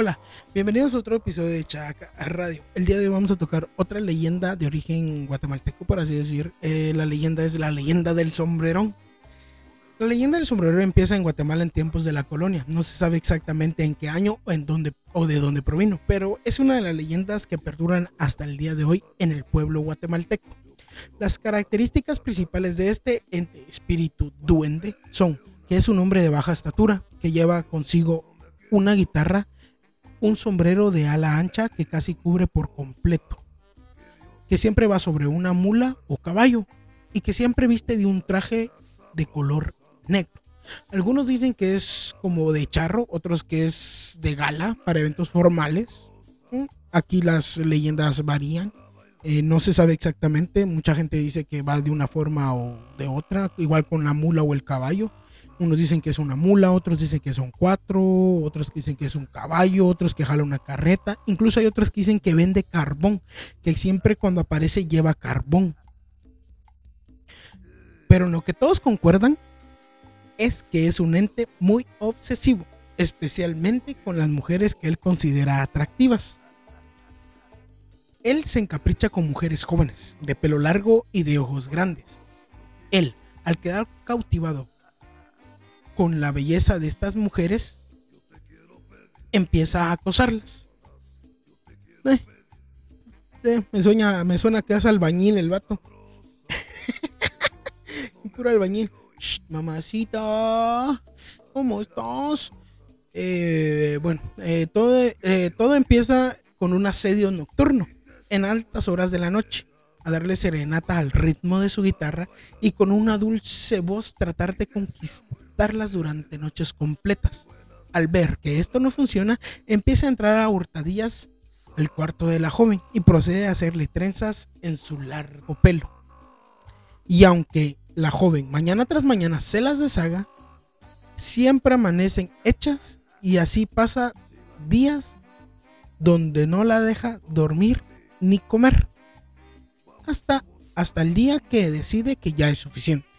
Hola, bienvenidos a otro episodio de Chaca Radio. El día de hoy vamos a tocar otra leyenda de origen guatemalteco, por así decir. Eh, la leyenda es la leyenda del sombrerón. La leyenda del sombrerón empieza en Guatemala en tiempos de la colonia. No se sabe exactamente en qué año o, en dónde, o de dónde provino, pero es una de las leyendas que perduran hasta el día de hoy en el pueblo guatemalteco. Las características principales de este ente espíritu duende son que es un hombre de baja estatura, que lleva consigo una guitarra, un sombrero de ala ancha que casi cubre por completo, que siempre va sobre una mula o caballo y que siempre viste de un traje de color negro. Algunos dicen que es como de charro, otros que es de gala para eventos formales. Mm, aquí las leyendas varían. Eh, no se sabe exactamente. Mucha gente dice que va de una forma o de otra, igual con la mula o el caballo. Unos dicen que es una mula, otros dicen que son cuatro, otros dicen que es un caballo, otros que jala una carreta. Incluso hay otros que dicen que vende carbón, que siempre cuando aparece lleva carbón. Pero lo que todos concuerdan es que es un ente muy obsesivo, especialmente con las mujeres que él considera atractivas. Él se encapricha con mujeres jóvenes, de pelo largo y de ojos grandes. Él, al quedar cautivado con la belleza de estas mujeres, empieza a acosarlas. Eh, eh, me, sueña, me suena que hace albañil el vato. Pura albañil. mamacita, ¿cómo estás? Eh, bueno, todo, todo empieza con un asedio nocturno en altas horas de la noche a darle serenata al ritmo de su guitarra y con una dulce voz tratar de conquistar durante noches completas. Al ver que esto no funciona, empieza a entrar a hurtadillas al cuarto de la joven y procede a hacerle trenzas en su largo pelo. Y aunque la joven mañana tras mañana se las deshaga, siempre amanecen hechas y así pasa días donde no la deja dormir ni comer. Hasta, hasta el día que decide que ya es suficiente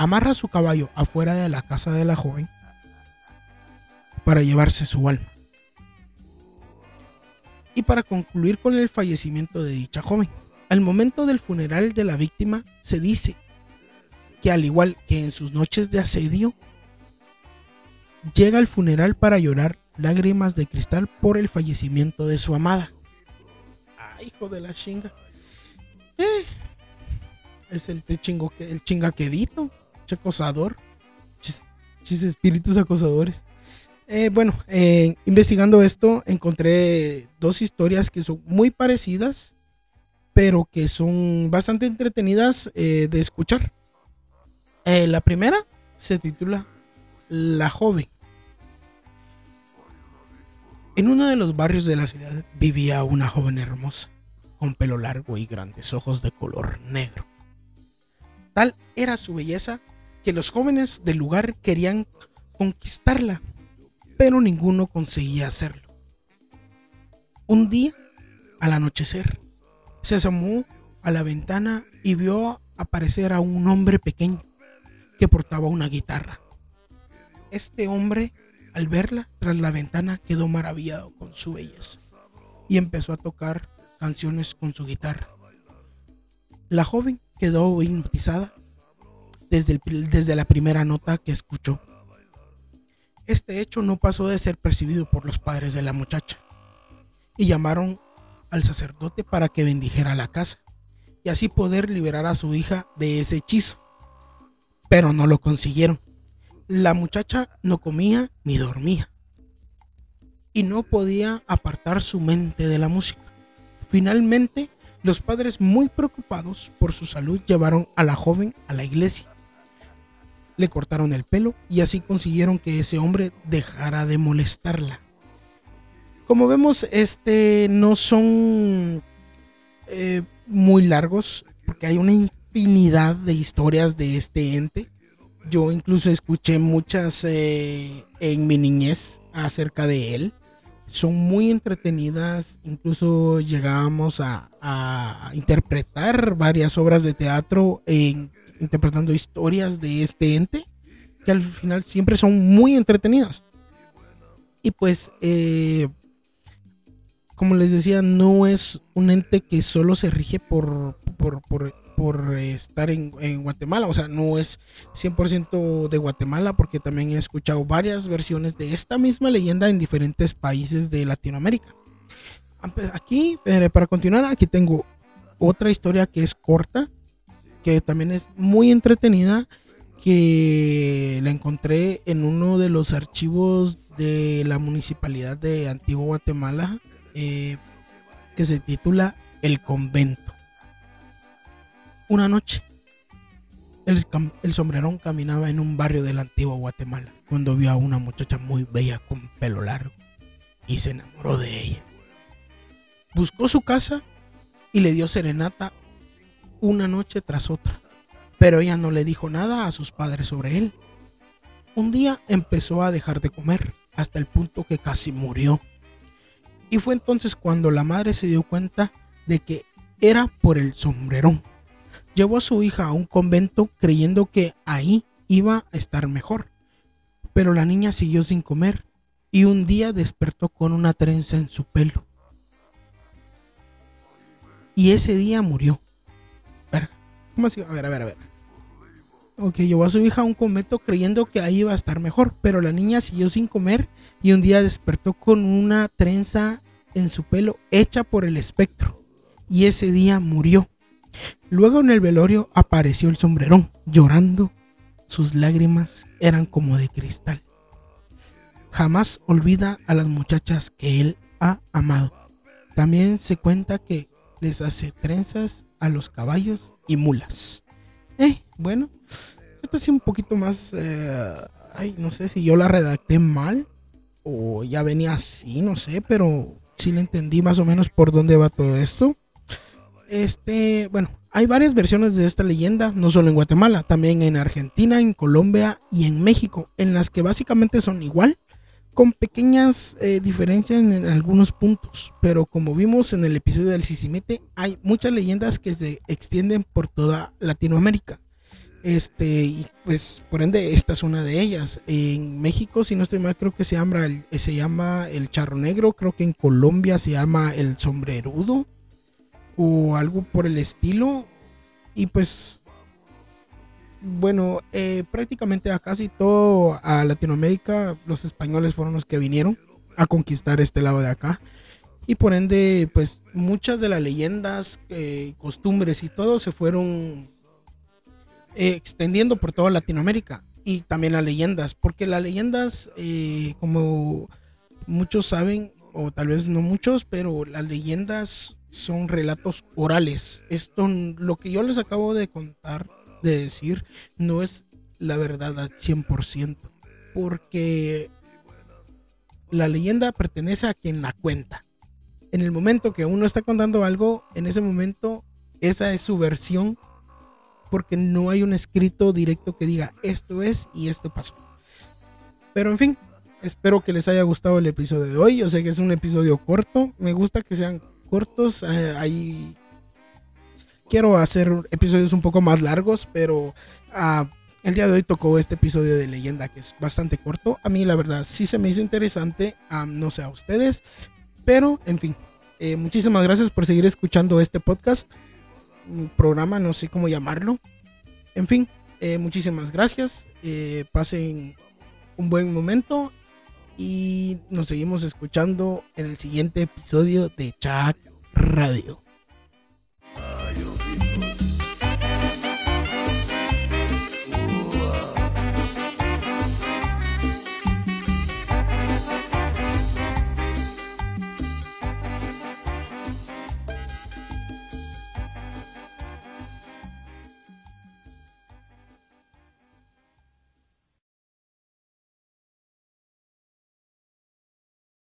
amarra su caballo afuera de la casa de la joven para llevarse su alma. Y para concluir con el fallecimiento de dicha joven, al momento del funeral de la víctima se dice que al igual que en sus noches de asedio, llega al funeral para llorar lágrimas de cristal por el fallecimiento de su amada. Hijo de la chinga. Eh, es el, chingo, el chingaquedito acosador. Chis, espíritus acosadores. Eh, bueno, eh, investigando esto encontré dos historias que son muy parecidas, pero que son bastante entretenidas de escuchar. la primera se titula La joven. En uno de los barrios de la ciudad vivía una joven hermosa, con pelo largo y grandes ojos de color negro. Tal era su belleza que los jóvenes del lugar querían conquistarla, pero ninguno conseguía hacerlo. Un día, al anochecer, se asomó a la ventana y vio aparecer a un hombre pequeño que portaba una guitarra. Este hombre, al verla tras la ventana, quedó maravillado con su belleza y empezó a tocar canciones con su guitarra. La joven quedó hipnotizada desde, desde la primera nota que escuchó. Este hecho no pasó de ser percibido por los padres de la muchacha y llamaron al sacerdote para que bendijera la casa y así poder liberar a su hija de ese hechizo. Pero no lo consiguieron. La muchacha no comía ni dormía y no podía apartar su mente de la música. Finalmente, los padres muy preocupados por su salud llevaron a la joven a la iglesia le cortaron el pelo y así consiguieron que ese hombre dejara de molestarla. Como vemos, este no son eh, muy largos porque hay una infinidad de historias de este ente. Yo incluso escuché muchas eh, en mi niñez acerca de él. Son muy entretenidas, incluso llegábamos a, interpretar varias obras de teatro en interpretando historias de este ente que al final siempre son muy entretenidas. Y pues, eh, como les decía, no es un ente que solo se rige por, por, por, por estar en, Guatemala. O sea, no es 100% de Guatemala porque también he escuchado varias versiones de esta misma leyenda en diferentes países de Latinoamérica. Aquí, eh, para continuar, aquí tengo otra historia que es corta, que también es muy entretenida, que la encontré en uno de los archivos de la municipalidad de Antigua Guatemala, eh, que se titula El convento. Una noche, el, sombrerón caminaba en un barrio de la antigua Guatemala cuando vio a una muchacha muy bella con pelo largo y se enamoró de ella. Buscó su casa y le dio serenata una noche tras otra, pero ella no le dijo nada a sus padres sobre él. Un día empezó a dejar de comer hasta el punto que casi murió. Y fue entonces cuando la madre se dio cuenta de que era por el sombrerón. Llevó a su hija a un convento creyendo que ahí iba a estar mejor. Pero la niña siguió sin comer y un día despertó con una trenza en su pelo y ese día murió. ¿Cómo así? A ver, a ver, a ver. Ok, llevó a su hija a un convento creyendo que ahí iba a estar mejor, pero la niña siguió sin comer y un día despertó con una trenza en su pelo hecha por el espectro y ese día murió. Luego en el velorio apareció el sombrerón, llorando. Sus lágrimas eran como de cristal. Jamás olvida a las muchachas que él ha amado. También se cuenta que les hace trenzas a los caballos y mulas. Eh, bueno, esta sí un poquito más... Eh, ay, no sé si yo la redacté mal o ya venía así, no sé, pero sí le entendí más o menos por dónde va todo esto. Este, bueno, hay varias versiones de esta leyenda, no solo en Guatemala, también en Argentina, en Colombia y en México, en las que básicamente son igual, con pequeñas eh, diferencias en, algunos puntos, pero como vimos en el episodio del Sisimete, hay muchas leyendas que se extienden por toda Latinoamérica. Este, y pues por ende, esta es una de ellas. En México, si no estoy mal, creo que se llama el, se llama el charro negro. Creo que en Colombia se llama el sombrerudo o algo por el estilo. Y pues bueno, eh, prácticamente a casi todo a Latinoamérica los españoles fueron los que vinieron a conquistar este lado de acá. Y por ende, pues muchas de las leyendas, eh, costumbres y todo se fueron eh, extendiendo por toda Latinoamérica. Y también las leyendas, porque las leyendas, como muchos saben, o tal vez no muchos, pero las leyendas son relatos orales. Esto, lo que yo les acabo de contar, de decir no es la verdad al 100%, porque la leyenda pertenece a quien la cuenta. En el momento que uno está contando algo, en ese momento esa es su versión, porque no hay un escrito directo que diga esto es y esto pasó. Pero en fin, espero que les haya gustado el episodio de hoy. Yo sé que es un episodio corto, me gusta que sean cortos. Eh, hay quiero hacer episodios un poco más largos, pero uh, el día de hoy tocó este episodio de leyenda que es bastante corto. A mí la verdad sí se me hizo interesante, um, no sé a ustedes, pero en fin, eh, muchísimas gracias por seguir escuchando este podcast, programa, no sé cómo llamarlo. En fin, eh, muchísimas gracias, eh, pasen un buen momento y nos seguimos escuchando en el siguiente episodio de Chat Radio.